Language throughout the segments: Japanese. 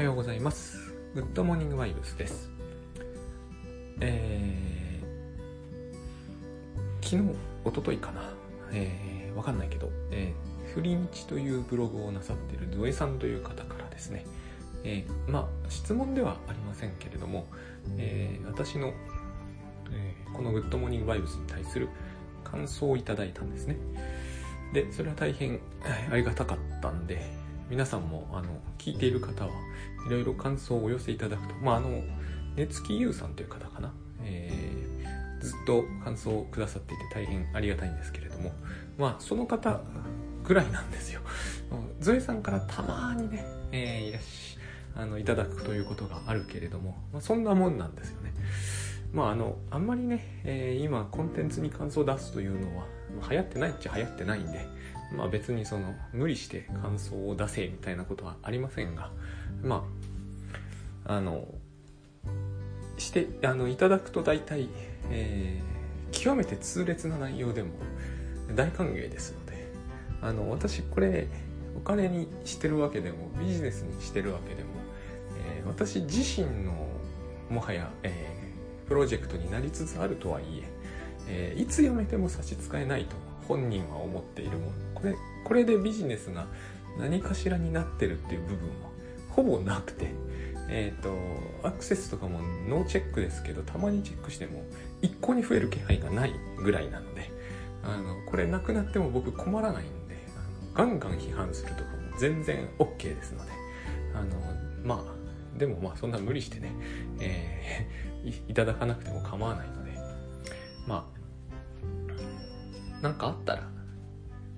おはようございます。グッドモーニングバイブスです。えー、昨日、一昨日かな。えー、わかんないけど、えー、フリーチというブログをなさっているゾエさんという方からですね、えー、まあ、質問ではありませんけれども、えー、私の、えー、このグッドモーニングバイブスに対する感想をいただいたんですね。で、それは大変ありがたかったんで、皆さんも、あの、聞いている方はいろいろ感想をお寄せいただくと、まあ、あの、熱木優さんという方かな、えー、ずっと感想をくださっていて大変ありがたいんですけれども、まあ、その方ぐらいなんですよ。ゾエさんからたまにね、えー、いらっしあの、いただくということがあるけれども、まあ、そんなもんなんですよね。まあ、あの、あんまりね、えー、今、コンテンツに感想を出すというのは、流行ってないっちゃ流行ってないんで、まあ別にその無理して感想を出せみたいなことはありませんが、まあ、あの、して、あの、いただくと大体、えー、極めて痛烈な内容でも大歓迎ですので、あの、私これ、お金にしてるわけでも、ビジネスにしてるわけでも、えー、私自身の、もはや、えー、プロジェクトになりつつあるとはいえ、えー、いつ読めても差し支えないと本人は思っているものこれこれでビジネスが何かしらになってるっていう部分はほぼなくてえっ、ー、とアクセスとかもノーチェックですけどたまにチェックしても一向に増える気配がないぐらいなのであのこれなくなっても僕困らないんであのガンガン批判するとかも全然 OK ですのであのまあでもまあそんな無理してね、えー、いただかなくても構わないのでまあなんかあったら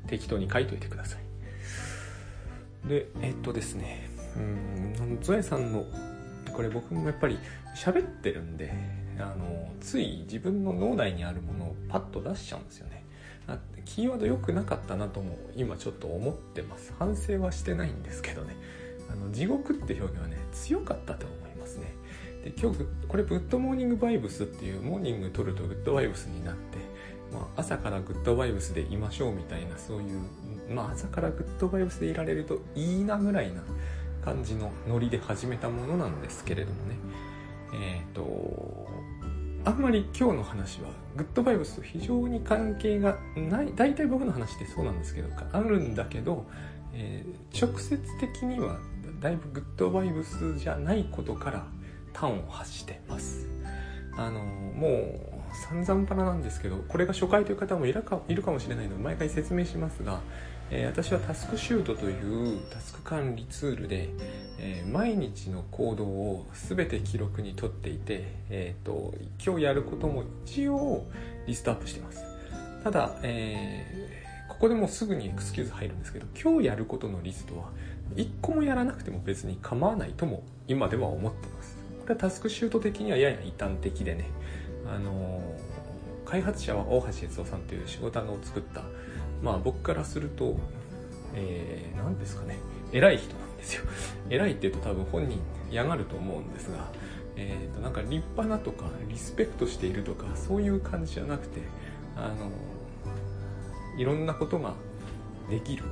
適当に書いといてください。で、えっとですね、うん、ゾエさんの、これ僕もやっぱり喋ってるんで、あの、つい自分の脳内にあるものをパッと出しちゃうんですよね。あキーワード良くなかったなとも今ちょっと思ってます。反省はしてないんですけどね。あの、地獄って表現はね、強かったと思いますね。で、今日、これ、グッドモーニングバイブスっていう、モーニング取るとグッドバイブスになって、まあ、朝からグッドバイブスでいましょうみたいなそういう、まあ、朝からグッドバイブスでいられるといいなぐらいな感じのノリで始めたものなんですけれどもね。えっ、ー、とあんまり今日の話はグッドバイブスと非常に関係がない大体僕の話ってそうなんですけどあるんだけど、えー、直接的にはだいぶグッドバイブスじゃないことから端を発してます。あのもう散々パラなんですけどこれが初回という方もいるかいるかもしれないので毎回説明しますが、えー、私はタスクシュートというタスク管理ツールで、えー、毎日の行動を全て記録にとっていて、えーと、今日やることも一応リストアップしてます。ただ、えー、ここでもうすぐにエクスキューズ入るんですけど今日やることのリストは1個もやらなくても別に構わないとも今では思ってます。これはタスクシュート的にはやや異端的でねあの開発者は大橋悦夫さんという仕事を作った。まあ僕からするとえー、ですかね。偉い人なんですよ。偉いって言うと多分本人嫌がると思うんですがえー、となんか立派なとかリスペクトしているとかそういう感じじゃなくてあのいろんなことができる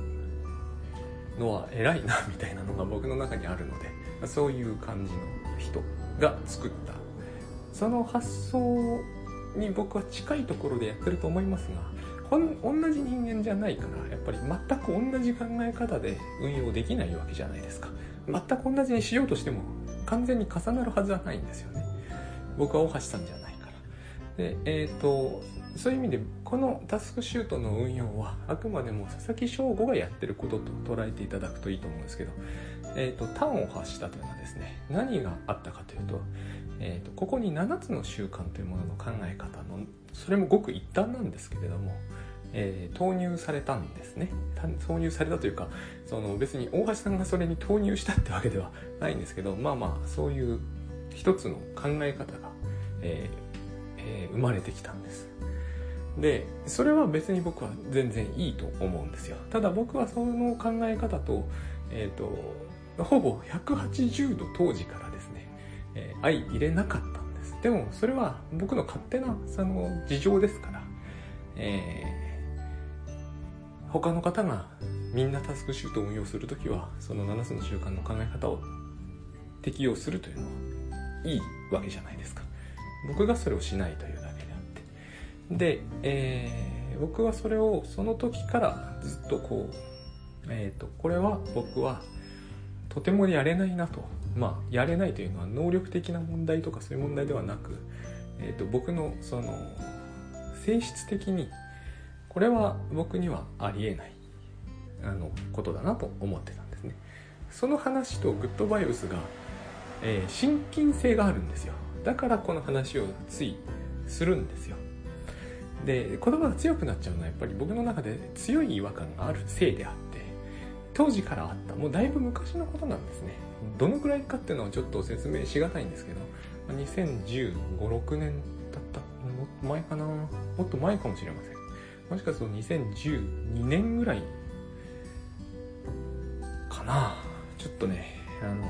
のは偉いなみたいなのが僕の中にあるのでそういう感じの人が作ったその発想に僕は近いところでやってると思いますが同じ人間じゃないからやっぱり全く同じ考え方で運用できないわけじゃないですか。全く同じにしようとしても完全に重なるはずはないんですよね。僕は大橋さんじゃないから。でえっ、ー、とそういう意味でこのタスクシュートの運用はあくまでも佐々木翔吾がやってることと捉えていただくといいと思うんですけど、えーと、端を発したというのはですね何があったかというと,、えーと、ここに7つの習慣というものの考え方のそれもごく一端なんですけれども、えー、投入されたんですね。投入されたというかその別に大橋さんがそれに投入したってわけではないんですけどまあまあそういう一つの考え方が、えーえー、生まれてきたんです。でそれは別に僕は全然いいと思うんですよ。ただ僕はその考え方と,、えーと、ほぼ180度当時から、えー、相入れなかったんです。でもそれは僕の勝手なその事情ですから、えー、他の方がみんなタスクシュートを運用するときはその7つの習慣の考え方を適用するというのはいいわけじゃないですか。僕がそれをしないというだけであって。で、えー、僕はそれをその時からずっとこう、えーと、これは僕はとてもやれないなと。まあやれないというのは能力的な問題とかそういう問題ではなく、えーと僕のその性質的にこれは僕にはありえないあのことだなと思ってたんですね。その話とグッドバイブスが、えー、親近性があるんですよ。だからこの話をついするんですよ。で言葉が強くなっちゃうのはやっぱり僕の中で強い違和感があるせいであって当時からあったもうだいぶ昔のことなんですね。どのくらいかっていうのはちょっと説明しがたいんですけど2015、6年だったもっと前かな？もっと前かもしれません。もしかすると2012年ぐらいかな？ちょっとねあの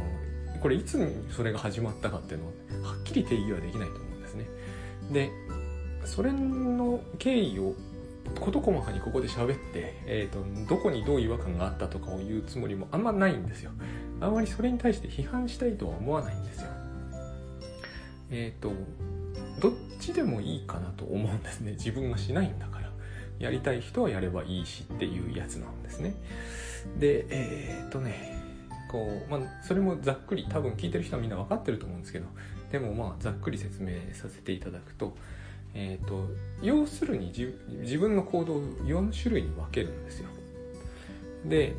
これいつにそれが始まったかっていうのをはっきり定義はできないと思うんですね。でそれの経緯を事細かにここで喋って、えーと、どこにどう違和感があったとかを言うつもりもあんまないんですよ。あんまりそれに対して批判したいとは思わないんですよ。えっ、ー、とどっちでもいいかなと思うんですね。自分がしないんだから。やりたい人はやればいいしっていうやつなんですね。でえー、っとねこう、まあ、それもざっくり多分聞いてる人はみんな分かってると思うんですけどでもまあざっくり説明させていただくと,、えーと、要するに自分の行動を4種類に分けるんですよ。で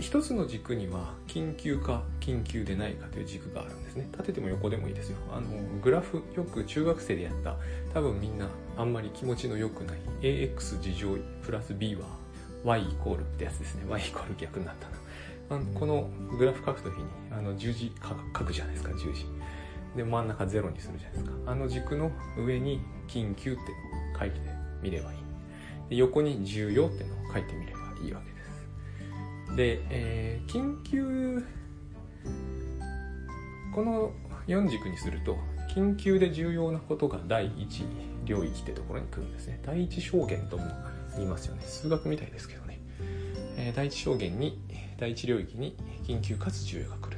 一つの軸には緊急か緊急でないかという軸があるんですね。縦でも横でもいいですよ。あのグラフよく中学生でやった多分みんなあんまり気持ちの良くない AX 事乗プラス B は y イコールってやつですね。Y イコール逆になったなあのこのグラフ書くときにあの十字書くじゃないですか十字。で真ん中ゼロにするじゃないですか。あの軸の上に緊急ってのを書いてみればいい。で横に重要ってのを書いてみればいいわけです。で、えー、緊急この4軸にすると緊急で重要なことが第一領域ってところに来るんですね。第一証言とも言いますよね。数学みたいですけどね、えー、第一証言に第一領域に緊急かつ重要が来る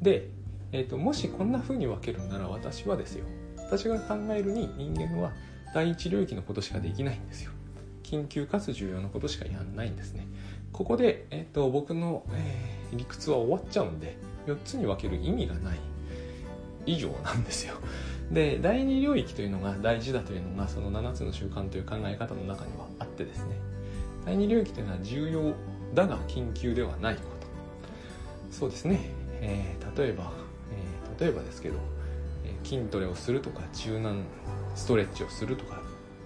で、えーと、もしこんな風に分けるなら私はですよ。私が考えるに人間は第一領域のことしかできないんですよ。緊急かつ重要なことしかやんないんですね。ここで、えーと、僕の、えー、理屈は終わっちゃうんで4つに分ける意味がない。以上なんですよ。で第二領域というのが大事だというのがその7つの習慣という考え方の中にはあってですね。第二領域というのは重要だが緊急ではないこと。そうですね、えー、例えば、例えばですけど、筋トレをするとか柔軟ストレッチをするとか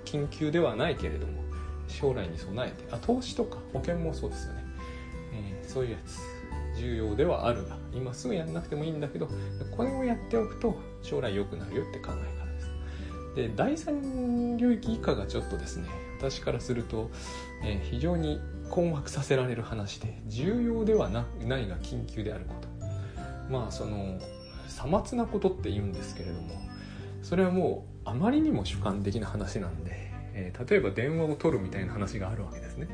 緊急ではないけれども将来に備えてあ投資とか保険もそうですよね、えー、そういうやつ重要ではあるが今すぐやんなくてもいいんだけどこれをやっておくと将来良くなるよって考え方です。で第三領域以下がちょっとですね私からすると、えー、非常に困惑させられる話で重要ではなないが緊急であること。まあそのさまつなことって言うんですけれどもそれはもうあまりにも主観的な話なんで、えー、例えば電話を取るみたいな話があるわけですね、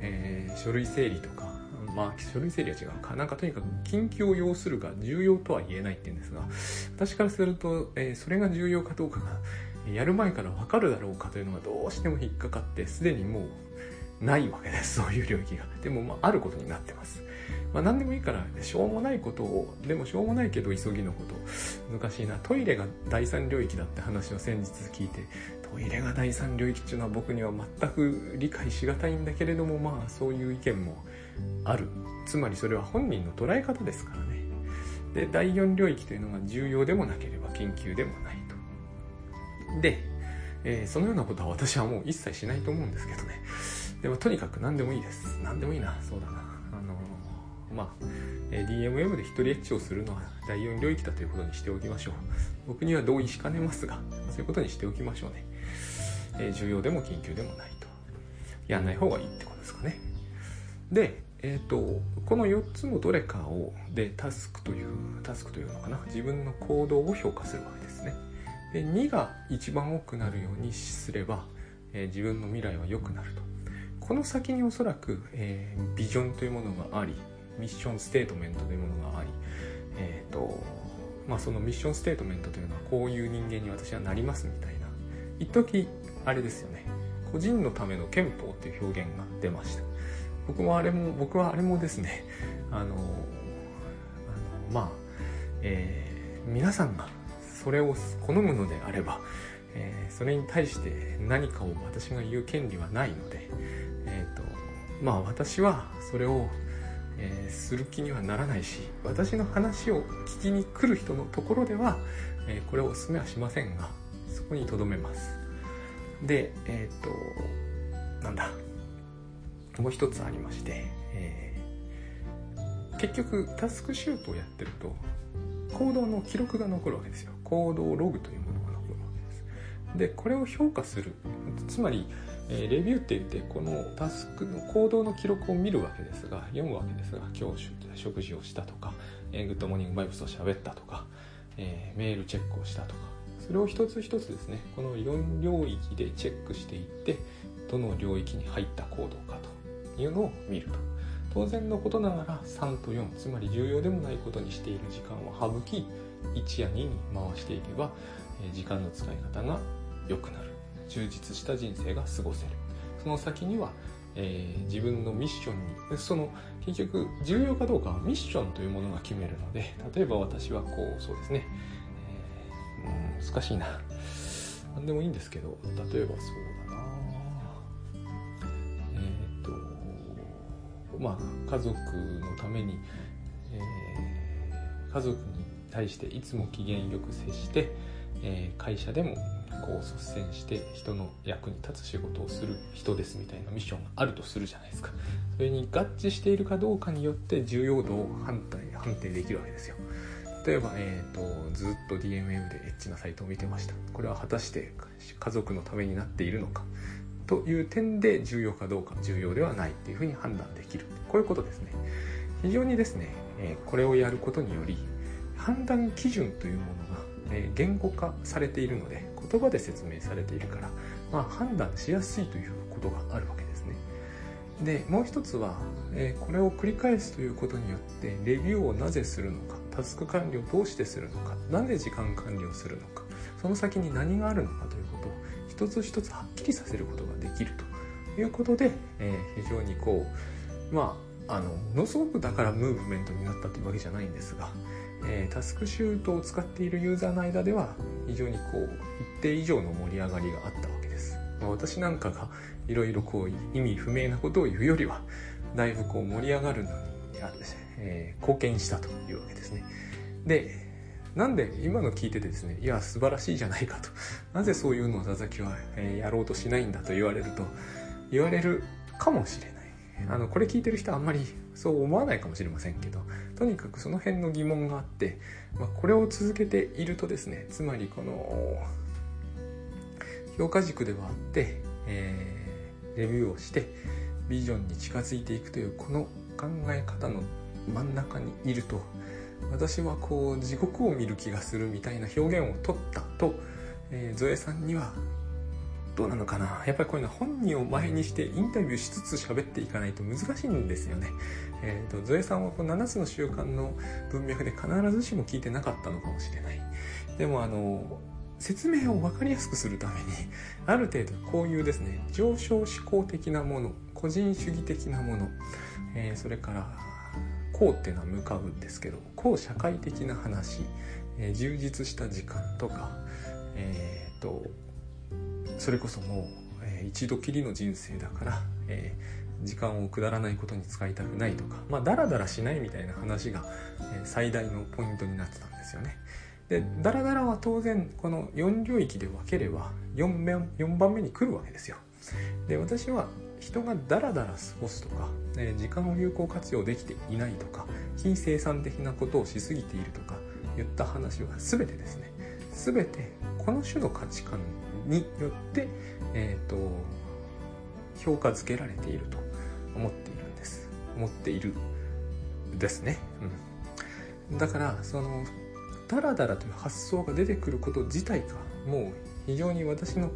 えー、書類整理とかまあ、書類整理は違うか。なんかとにかく緊急を要するが重要とは言えないって言うんですが、私からすると、えー、それが重要かどうかが、やる前からわかるだろうかというのがどうしても引っかかって、すでにもうないわけです。そういう領域が。でも、まあ、あることになってます。まあ、何でもいいから、しょうもないことを、でもしょうもないけど急ぎのこと、難しいな。トイレが第三領域だって話を先日聞いて、トイレが第三領域っていうのは僕には全く理解しがたいんだけれども、まあ、そういう意見もある。つまりそれは本人の捉え方ですからね。で第4領域というのが重要でもなければ緊急でもないと。で、えー、そのようなことは私はもう一切しないと思うんですけどね。でもとにかく何でもいいです。何でもいいな。そうだな、まあえ DMM で一人エッチをするのは第4領域だということにしておきましょう。僕には同意しかねますがそういうことにしておきましょうね、えー、重要でも緊急でもないと。やんない方がいいってことですかね。でえーと、この4つのどれかをでタスクというタスクというのかな。自分の行動を評価するわけですね。で2が一番多くなるようにすれば、えー、自分の未来は良くなると。この先におそらく、えー、ビジョンというものがありミッションステートメントというものがあり、えーと、まあ、そのミッションステートメントというのはこういう人間に私はなりますみたいな。一時あれですよね。個人のための憲法っていう表現が出ました。僕もあれも僕はあれもですねあのあのまあ、えー、皆さんがそれを好むのであれば、えー、それに対して何かを私が言う権利はないので、えーとまあ、私はそれを、えー、する気にはならないし私の話を聞きに来る人のところでは、えこれをお勧めはしませんがそこにとどめます。でえっ、となんだもう一つありまして、え、結局タスクシュートをやってると行動の記録が残るわけですよ。行動ログというものが残るわけです。でこれを評価する。つまり、え、レビューって言ってこのタスクの行動の記録を見るわけですが読むわけですが今日食事をしたとか、えー、グッドモーニングバイブスを喋ったとか、え、メールチェックをしたとかそれを一つ一つですねこの4領域でチェックしていってどの領域に入った行動かというのを見ると。当然のことながら3と4つまり重要でもないことにしている時間を省き1や2に回していけば時間の使い方が良くなる。充実した人生が過ごせる。その先には、えー、自分のミッションにその結局重要かどうかはミッションというものが決めるので例えば私はこうそうですね、えー、難しいな。何でもいいんですけど例えばそうだな。えっ、ー、とまあ家族のために、えー、家族に対していつも機嫌よく接して、えー、会社でもこう率先して人の役に立つ仕事をする人ですみたいなミッションがあるとするじゃないですか。それに合致しているかどうかによって重要度を判判定できるわけですよ。例えば、えーと、ずっと DMM でエッチなサイトを見てました。これは果たして家族のためになっているのか。という点で重要かどうか重要ではないっていうふうに判断できる。こういうことですね。非常にですね、え、これをやることにより判断基準というものが、え言語化されているので言葉で説明されているから、まあ、判断しやすいということがあるわけですね。でもう一つは、えこれを繰り返すということによってレビューをなぜするのかタスク管理をどうしてするのかなぜ時間管理をするのかその先に何があるのかということを一つ一つはっきりさせることができるということで、え非常にこうまああのものすごくだからムーブメントになったというわけじゃないんですが、えー、タスクシュートを使っているユーザーの間では非常にこう一定以上の盛り上がりがあったわけです、まあ、私なんかがいろいろこう意味不明なことを言うよりはだいぶこう盛り上がるのにえー、貢献したというわけですね。でなんで今の聞いててですねいや素晴らしいじゃないかと。なぜそういうのを佐々木は、えー、やろうとしないんだと言われると言われるかもしれない。あのこれ聞いてる人はあんまりそう思わないかもしれませんけどとにかくその辺の疑問があって、まあ、これを続けているとですねつまりこの評価軸ではあって、えー、レビューをしてビジョンに近づいていくというこの考え方の真ん中にいると私はこう地獄を見る気がするみたいな表現を取ったと、えー、ゾエさんにはどうなのかな？やっぱりこういうの本人を前にしてインタビューしつつ喋っていかないと難しいんですよね。えーと、ゾエさんはこの7つの習慣の文脈で必ずしも聞いてなかったのかもしれない。でもあの説明を分かりやすくするためにある程度こういうですね上昇思考的なもの個人主義的なもの、えー、それからこうっていうのは向かうんですけどこう社会的な話、えー、充実した時間とかえっ、ー、とそれこそもう、えー、一度きりの人生だから、えー、時間をくだらないことに使いたくないとかまあダラダラしないみたいな話が、えー、最大のポイントになってたんですよね。でダラダラは当然この4領域で分ければ 4, 4番目に来るわけですよ。で私は人がダラダラ過ごすとか、え時間を有効活用できていないとか非生産的なことをしすぎているとか言った話は全てですね全てこの種の価値観によって、えーと、評価付けられていると思っているんです。思っているですね、うん、だからそのダラダラという発想が出てくること自体がもう非常に私の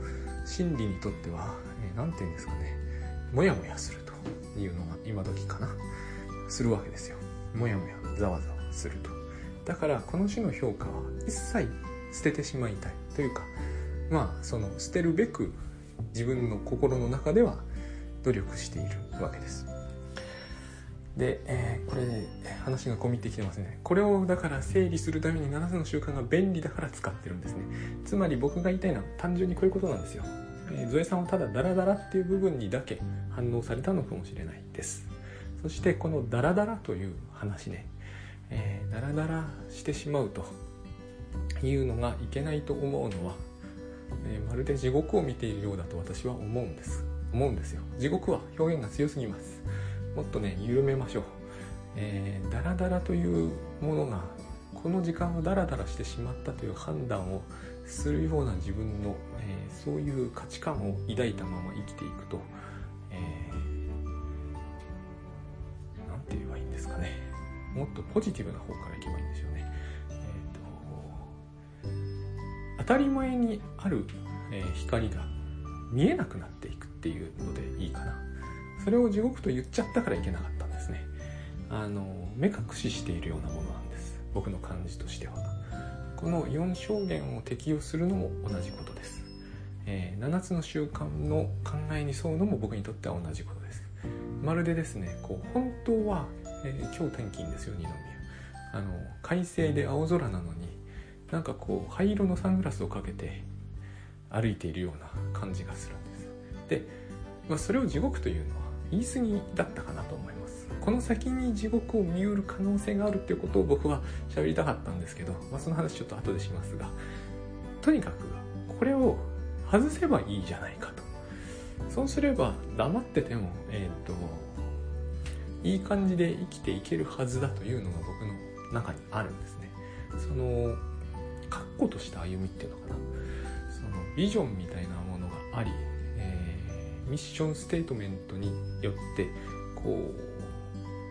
心理にとっては何、えー、て言うんですかね。モヤモヤするというのが今時かな。するわけですよ。モヤモヤざわざわすると。だからこの種の評価は一切捨ててしまいたいというかまあその捨てるべく自分の心の中では努力しているわけです。で、えー、これね話が込みってきてますね。これをだから整理するために7つの習慣が便利だから使ってるんですね。つまり僕が言いたいのは単純にこういうことなんですよ、えー、ゾエさんはただダラダラっていう部分にだけ反応されたのかもしれないです。そしてこのダラダラという話ね、えー、ダラダラしてしまうというのがいけないと思うのは、えー、まるで地獄を見ているようだと私は思うんです。思うんですよ。地獄は表現が強すぎます。もっとね緩めましょう、えー、ダラダラというものがこの時間をダラダラしてしまったという判断をするような自分の、えー、そういう価値観を抱いたまま生きていくと、えー、て言えばいいんですかね。もっとポジティブな方からいけばいいんでしょうね、当たり前にある、え、光が見えなくなっていくっていうのでいいかな。それを地獄と言っちゃったからいけなかったんですね。あの目隠ししているようなものなんです。僕の感じとしては。この4証言を適用するのも同じことです、えー、7つの習慣の考えに沿うのも僕にとっては同じことです。まるでですねこう本当は、えー、今日天気いいんですよ二宮。あの快晴で青空なのになんかこう灰色のサングラスをかけて歩いているような感じがするんですで、まあ、それを地獄というのは言い過ぎだったかなと思います。この先に地獄を見うる可能性があるっていうことを僕は喋りたかったんですけど、まあ、その話ちょっと後でしますがとにかくこれを外せばいいじゃないかと。そうすれば黙っててもえっ、ー、といい感じで生きていけるはずだというのが僕の中にあるんですね。その確固とした歩みっていうのかな。そのビジョンみたいなものがありえーミッションステートメントによってこ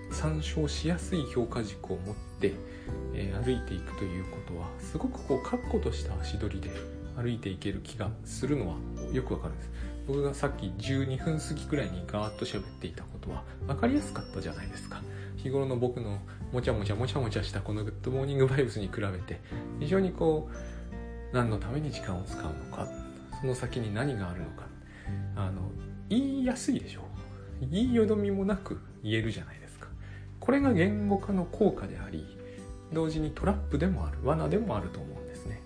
う参照しやすい評価軸を持って、えー、歩いていくということはすごくこう確固とした足取りで歩いていける気がするのはよくわかるんです。僕がさっき12分過ぎくらいにガーッと喋っていたことは分かりやすかったじゃないですか。日頃の僕のもちゃもちゃもちゃもちゃしたこのグッドモーニングバイブスに比べて非常にこう何のために時間を使うのかその先に何があるのかあの言いやすいでしょう言いよどみもなく言えるじゃないですかこれが言語化の効果であり同時にトラップでもある罠でもあると思うんですね、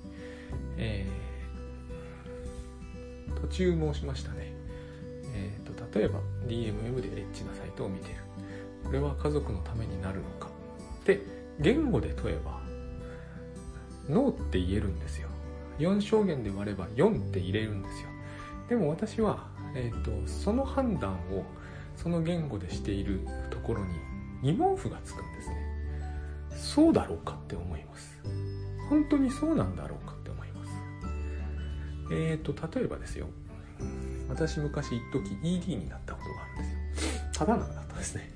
えー、途中申しましたね、えーと、例えば DMM でエッチなサイトを見てる。これは家族のためになるのか。で言語で問えばノーって言えるんですよ。4証言で割れば4って入れるんですよ。でも私はえーと、その判断をその言語でしているところに疑問符がつくんですね。そうだろうかって思います。本当にそうなんだろうか。えっ、ー、と例えばですよ。私昔一時 ED になったことがあるんですよ。ただなかったですね。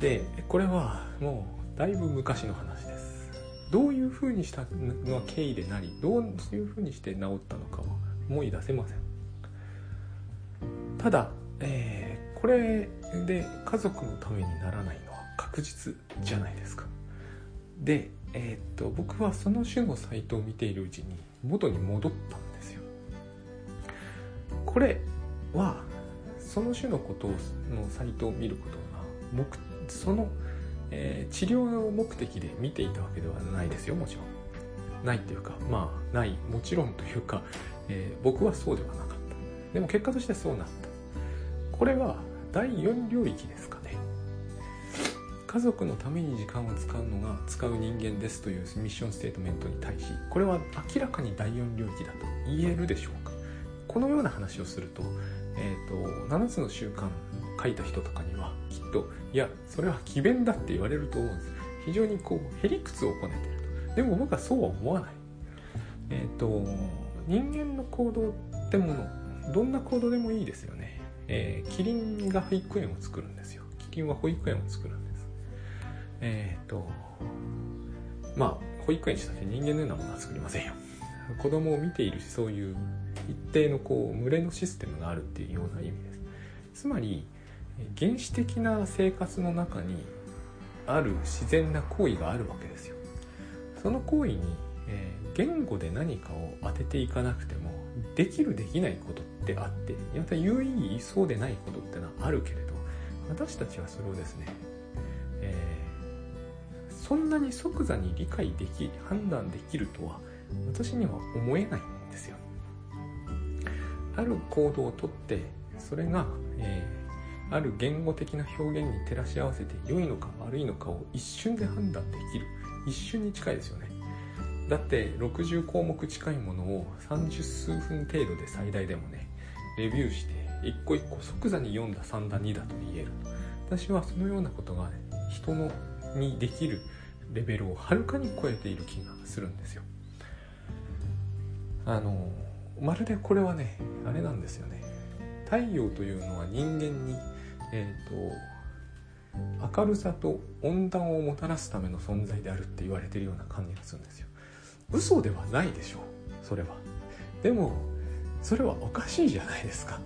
でこれはもうだいぶ昔の話です。どういうふうにしたのは経緯でなりどういうふうにして治ったのかは思い出せません。ただ、えー、これで家族のためにならないのは確実じゃないですか。で、えー、っと僕はその種のサイトを見ているうちに元に戻ったんですよ。これはその種のことのサイトを見ることがその、えー、治療の目的で見ていたわけではないですよもちろん。ないっていうかまあないもちろんというか、えー、僕はそうではなかった。でも結果としてそうなった。これは第4領域ですか？家族のために時間を使うのが使う人間ですというミッションステートメントに対しこれは明らかに第4領域だと言えるでしょうか。このような話をすると,、えーと、7つの習慣書いた人とかにはきっといやそれは詭弁だって言われると思うんです。非常にこうへりくつをこねてると。でも僕はそうは思わない。えっ、ー、と人間の行動ってものどんな行動でもいいですよね。えー、キリンが保育園を作るんですよ。キリンは保育園を作るえっ、ー、とまあ保育園したって人間のようなものは作りませんよ。子供を見ているしそういう一定のこう群れのシステムがあるっていうような意味です。つまり原始的な生活の中にある自然な行為があるわけですよ。その行為に、えー、言語で何かを当てていかなくてもできるできないことってあってまた有意義そうでないことってのはあるけれど私たちはそれをですね、えー、そんなに即座に理解でき判断できるとは私には思えないんですよ。ある行動をとってそれが、えー、ある言語的な表現に照らし合わせて良いのか悪いのかを一瞬で判断できる。一瞬に近いですよね。だって60項目近いものを30数分程度で最大でもねレビューして一個一個即座に読んだ3だ2だと言える。私はそのようなことが、人のにできるレベルをはるかに超えている気がするんですよ。あのまるでこれはねあれなんですよね。太陽というのは人間にえっ、ー、と明るさと温暖をもたらすための存在であるって言われてるような感じがするんですよ。嘘ではないでしょうそれは。でもそれはおかしいじゃないですか。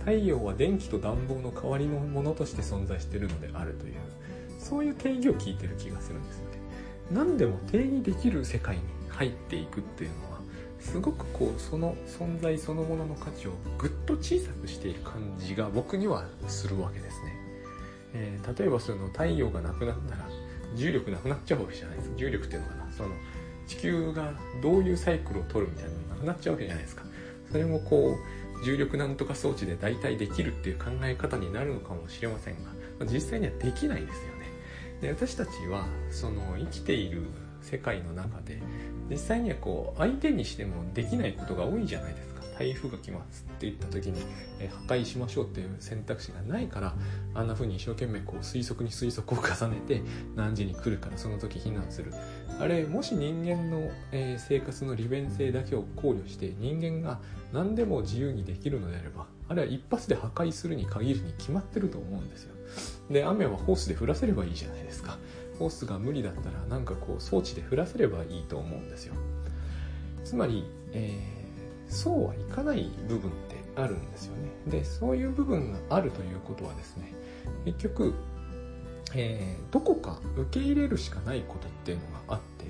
太陽は電気と暖房の代わりのものとして存在しているのであるという。そういう定義を聞いてる気がするんですよね。何でも定義できる世界に入っていくっていうのはすごくこうその存在そのものの価値をぐっと小さくしている感じが僕にはするわけですね、えー、例えばその太陽がなくなったら重力なくなっちゃうわけじゃないですか。重力っていうのかな。その地球がどういうサイクルを取るみたいなのがなくなっちゃうわけじゃないですか。それもこう重力なんとか装置で代替できるっていう考え方になるのかもしれませんが実際にはできないですよで私たちはその生きている世界の中で実際にはこう相手にしてもできないことが多いじゃないですか。台風が来ますって言った時に、え破壊しましょうっていう選択肢がないからあんな風に一生懸命こう推測に推測を重ねて何時に来るからその時避難する。あれもし人間の、え生活の利便性だけを考慮して人間が何でも自由にできるのであればあれは一発で破壊するに限るに決まってると思うんですよ。で雨はホースで降らせればいいじゃないですか。ホースが無理だったらなんかこう装置で降らせればいいと思うんですよ。つまり、えー、そうはいかない部分ってあるんですよね。でそういう部分があるということはですね結局、えー、どこか受け入れるしかないことっていうのがあって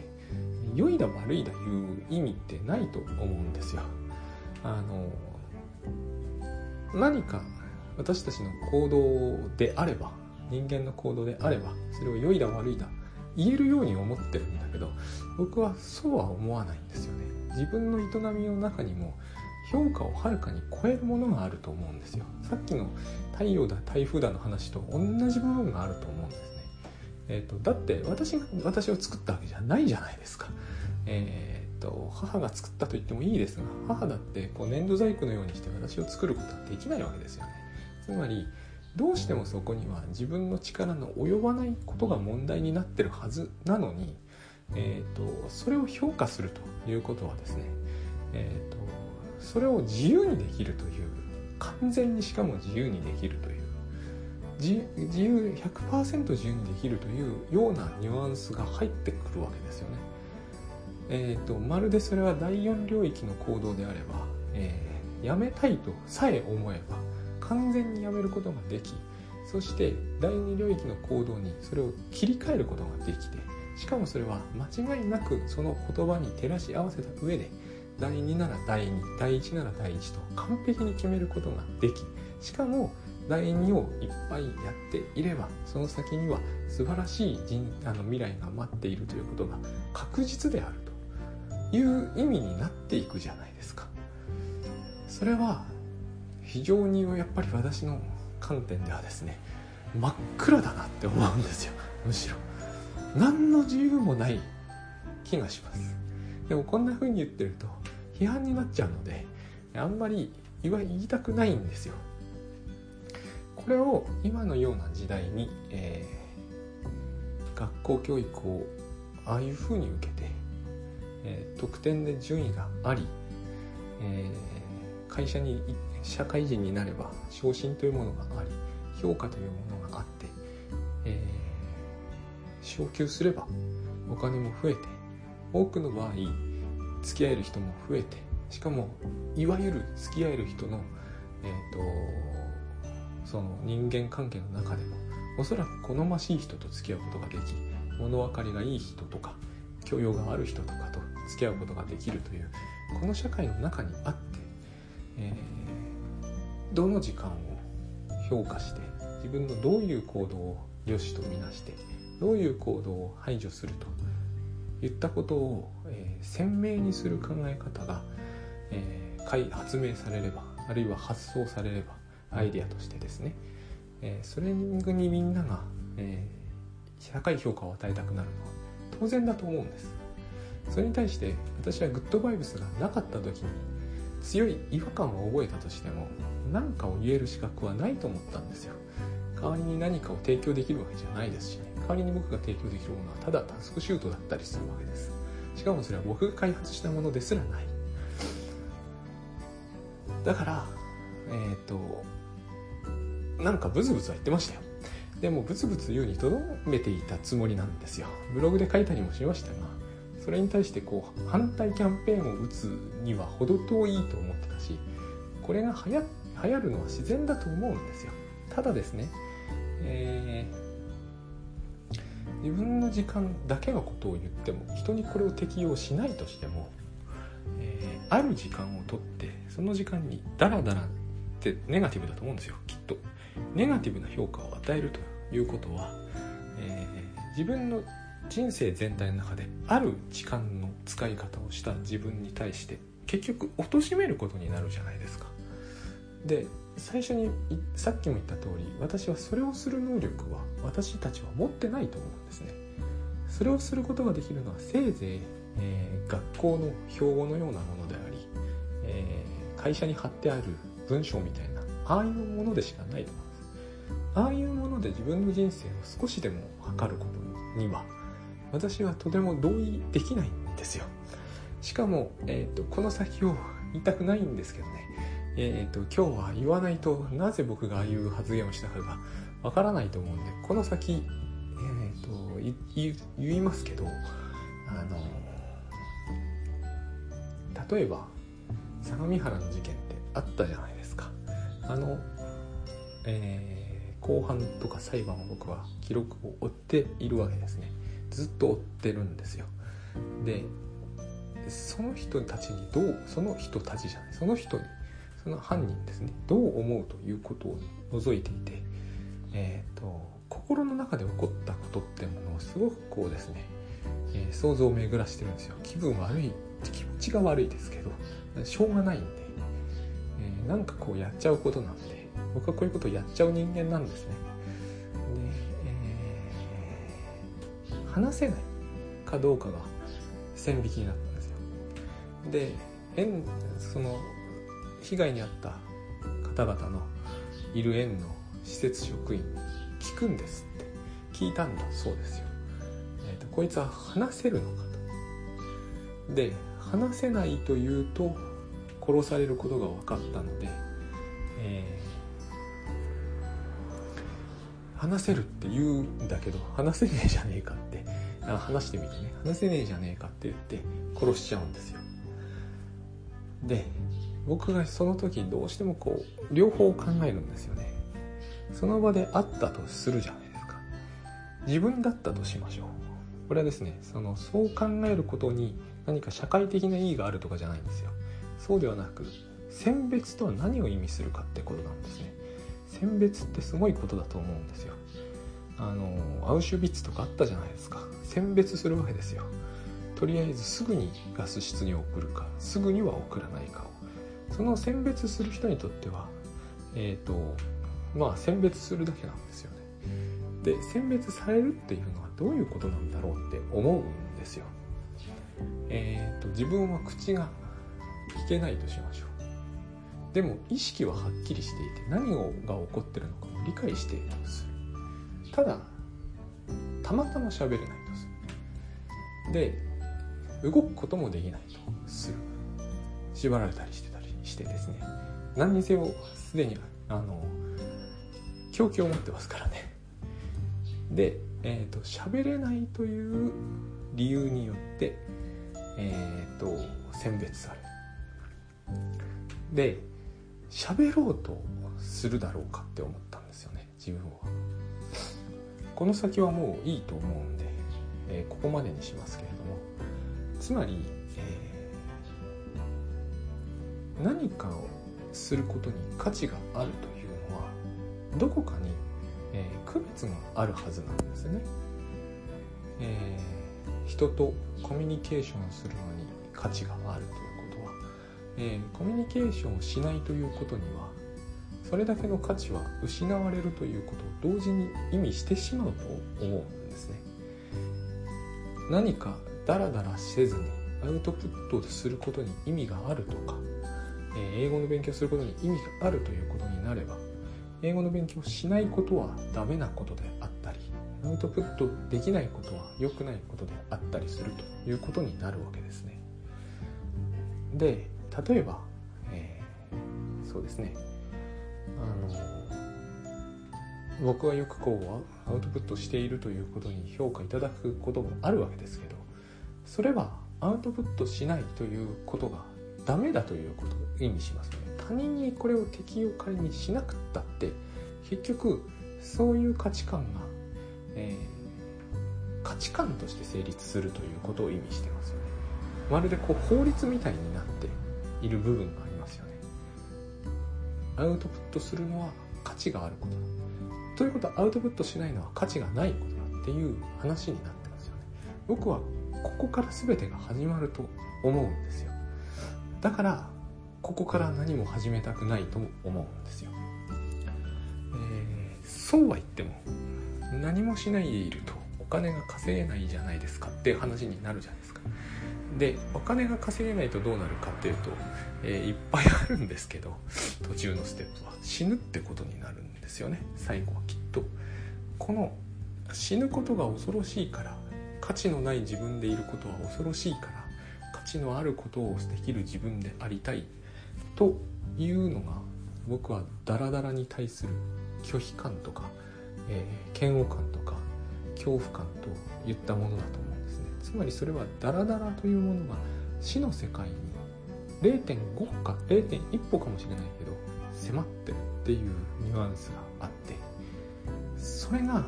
良いだ悪いだいう意味ってないと思うんですよ。あの何か私たちの行動であれば人間の行動であればそれを良いだ悪いだ言えるように思ってるんだけど僕はそうは思わないんですよね。自分の営みの中にも評価をはるかに超えるものがあると思うんですよ。さっきの太陽だ台風だの話と同じ部分があると思うんですね。えーと、だって私が私を作ったわけじゃないじゃないですか。えーと母が作ったと言ってもいいですが母だってこう粘土細工のようにして私を作ることはできないわけですよねつまりどうしてもそこには自分の力の及ばないことが問題になってるはずなのに、えーと、それを評価するということはですね、えーと、それを自由にできるという完全にしかも自由にできるという自由100%自由にできるというようなニュアンスが入ってくるわけですよね。えーと、とまるでそれは第4領域の行動であれば、えー、やめたいとさえ思えば完全にやめることができそして第二領域の行動にそれを切り替えることができてしかもそれは間違いなくその言葉に照らし合わせた上で第2なら第2第1なら第1と完璧に決めることができしかも第2をいっぱいやっていればその先には素晴らしい人あの未来が待っているということが確実であるという意味になっていくじゃないですか。それは非常にやっぱり私の観点ではですね真っ暗だなって思うんですよ。むしろ。何の自由もない気がします。でもこんな風に言ってると批判になっちゃうのであんまり言わ言いたくないんですよ。これを今のような時代に、えー、学校教育をああいう風に受けて、えー、得点で順位があり、えー、会社に社会人になれば昇進というものがあり評価というものがあって、えー、昇給すればお金も増えて多くの場合付き合える人も増えてしかもいわゆる付き合える人の、えーと、その人間関係の中でもおそらく好ましい人と付き合うことができ物分かりがいい人とか教養がある人とかと付き合うことができるというこの社会の中にあって、えー、どの時間を評価して自分のどういう行動を良しとみなしてどういう行動を排除するといったことを、えー、鮮明にする考え方が、えー、発明されればあるいは発想されればアイデアとしてですね、えー、それにみんなが、えー、高い評価を与えたくなるのは当然だと思うんです。それに対して私はグッドバイブスがなかった時に強い違和感を覚えたとしても何かを言える資格はないと思ったんですよ。代わりに何かを提供できるわけじゃないですしね代わりに僕が提供できるものはただタスクシュートだったりするわけです。しかもそれは僕が開発したものですらない。だからえっ、ー、となんかブツブツは言ってましたよ。でもブツブツ言うにとどめていたつもりなんですよ。ブログで書いたりもしましたがそれに対してこう反対キャンペーンを打つには程遠いと思ってたしこれが流行流行るのは自然だと思うんですよ。ただですね、えー、自分の時間だけのことを言っても人にこれを適用しないとしても、えー、ある時間をとってその時間にダラダラってネガティブだと思うんですよきっと。ネガティブな評価を与えるということは、えー、自分の人生全体の中である時間の使い方をした自分に対して結局貶めることになるじゃないですか。で最初にさっきも言った通り私はそれをする能力は私たちは持ってないと思うんですね。それをすることができるのはせいぜい、えー、学校の標語のようなものであり、えー、会社に貼ってある文章みたいなああいうものでしかないと思うんですああいうもので自分の人生を少しでも測ることには私はとても同意できないんですよ。しかも、えーと、この先を言いたくないんですけどね。えーと、今日は言わないとなぜ僕がああいう発言をしたかがわからないと思うんでこの先、えーと、言いますけどあの例えば相模原の事件ってあったじゃないですか。あの、えー、後半とか裁判を僕は記録を追っているわけですね。ずっと追ってるんですよ。でその人たちにどうその人たちじゃないその人にその犯人ですねどう思うということを除いていてえっ、ー、と心の中で起こったことってものをすごくこうですね、えー、想像を巡らしてるんですよ。気分悪い気持ちが悪いですけどしょうがないんでなんかこうやっちゃうことなんで僕はこういうことをやっちゃう人間なんですね。で、話せないかどうかが線引きになったんですよ。でその被害に遭った方々のいる園の施設職員に聞くんですって。聞いたんだそうですよ、えーと、こいつは話せるのかと。で話せないというと殺されることが分かったので、えー、話せるって言うんだけど話せねえじゃねえかって。話してみてね。話せねえじゃねえかって言って殺しちゃうんですよ。で僕がその時どうしてもこう両方考えるんですよね。その場であったとするじゃないですか。自分だったとしましょう。これはですねそのそう考えることに何か社会的な意義があるとかじゃないんですよ。そうではなく選別とは何を意味するかってことなんですね選別ってすごいことだと思うんですよ。あのアウシュビッツとかあったじゃないですか。選別するわけですよ。とりあえずすぐにガス室に送るかすぐには送らないかを。その選別する人にとってはえっ、ー、とまあ選別するだけなんですよね。で選別されるっていうのはどういうことなんだろうって思うんですよ。えっ、ー、と自分は口が聞けないとしましょう。でも意識ははっきりしていて何が起こってるのかも理解しているとする。ただたまたま喋れないとする。で動くこともできないとする。縛られたりしてたりしてですね。何にせよすでにあの狂気を持ってますからね。で、えーと、喋れないという理由によってえっ、ー、と選別される。で喋ろうとするだろうかって思ったんですよね自分は。この先はもういいと思うんで、えー、ここまでにしますけれども。つまり、えー、何かをすることに価値があるというのはどこかに、えー、区別があるはずなんですね、え、人とコミュニケーションするのに価値があるという、えー、コミュニケーションをしないということにはそれだけの価値は失われるということを同時に意味してしまうと思うんですね。何かダラダラせずにアウトプットすることに意味があるとか、え英語の勉強することに意味があるということになれば英語の勉強しないことはダメなことであったりアウトプットできないことは良くないことであったりするということになるわけですね。で例えば、えー、そうですね。あの僕はよくこうアウトプットしているということに評価いただくこともあるわけですけどそれはアウトプットしないということがダメだということを意味しますね。他人にこれを適用仮にしなくったって結局そういう価値観が、えー、価値観として成立するということを意味してますよね。まるでこう法律みたいにいる部分がありますよね。アウトプットするのは価値があることだ。ということはアウトプットしないのは価値がないことだっていう話になってますよね。僕はここから全てが始まると思うんですよ。だからここから何も始めたくないと思うんですよ、えー、そうは言っても何もしないでいるとお金が稼げないじゃないですかっていう話になるじゃないですか。でお金が稼げないとどうなるかっていうと、えー、いっぱいあるんですけど途中のステップは。死ぬってことになるんですよね。最後はきっと。この死ぬことが恐ろしいから価値のない自分でいることは恐ろしいから価値のあることをできる自分でありたい。というのが僕はダラダラに対する拒否感とか、えー、嫌悪感とか恐怖感といったものだと思うんですつまりそれはダラダラというものが死の世界に0.5か0.1歩かもしれないけど迫ってるっていうニュアンスがあってそれが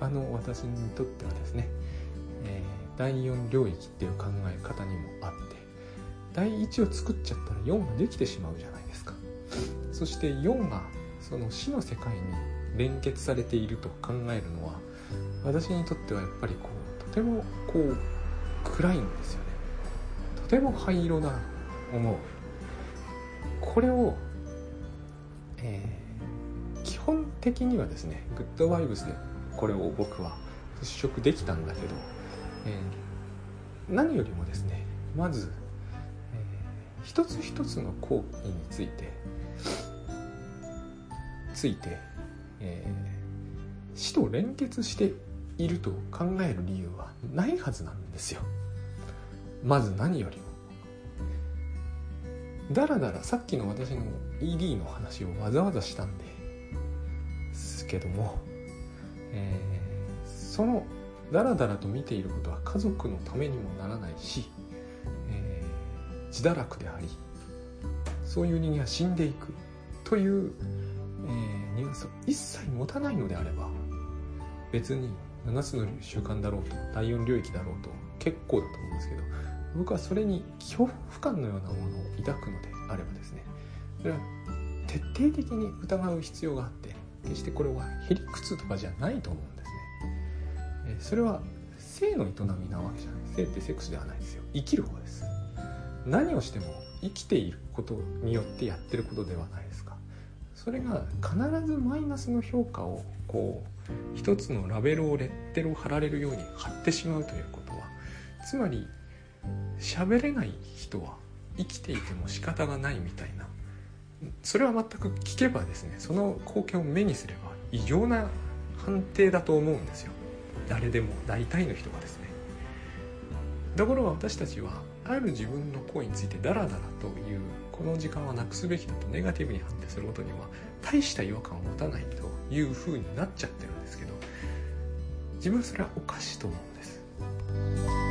あの私にとってはですね、えー、第4領域っていう考え方にもあって第1を作っちゃったら4ができてしまうじゃないですか。そして4がその死の世界に連結されていると考えるのは私にとってはやっぱりこうとてもこう暗いんですよね。とても灰色だと思う。これをえー、基本的にはですねグッドバイブスでこれを僕は払拭できたんだけど、えー、何よりもですねまず、えー、一つ一つの行為についてついて、えー、死と連結していると考える理由はないはずなんですよ。まず何よりも。だらだらさっきの私の ED の話をわざわざしたんですけども、えー、そのだらだらと見ていることは家族のためにもならないし、えー、自堕落でありそういう人間は死んでいくという、えー、ニュアンスを一切持たないのであれば別に7つの習慣だろうと第4領域だろうと結構だと思うんですけど僕はそれに恐怖感のようなものを抱くのであればですねそれは徹底的に疑う必要があって決してこれはへりくつとかじゃないと思うんですね、それは性の営みなわけじゃない。性ってセックスではないですよ。生きる方です。何をしても生きていることによってやってることではない。それが必ずマイナスの評価をこう一つのラベルをレッテルを貼られるように貼ってしまうということはつまり喋れない人は生きていても仕方がないみたいな。それは全く聞けばですねその光景を目にすれば異常な判定だと思うんですよ。誰でも大体の人がですね。ところが私たちはある自分の行為についてダラダラというこの時間はなくすべきだとネガティブに判定することには大した違和感を持たないというふうになっちゃってるんですけど自分はそれはおかしいと思うんです。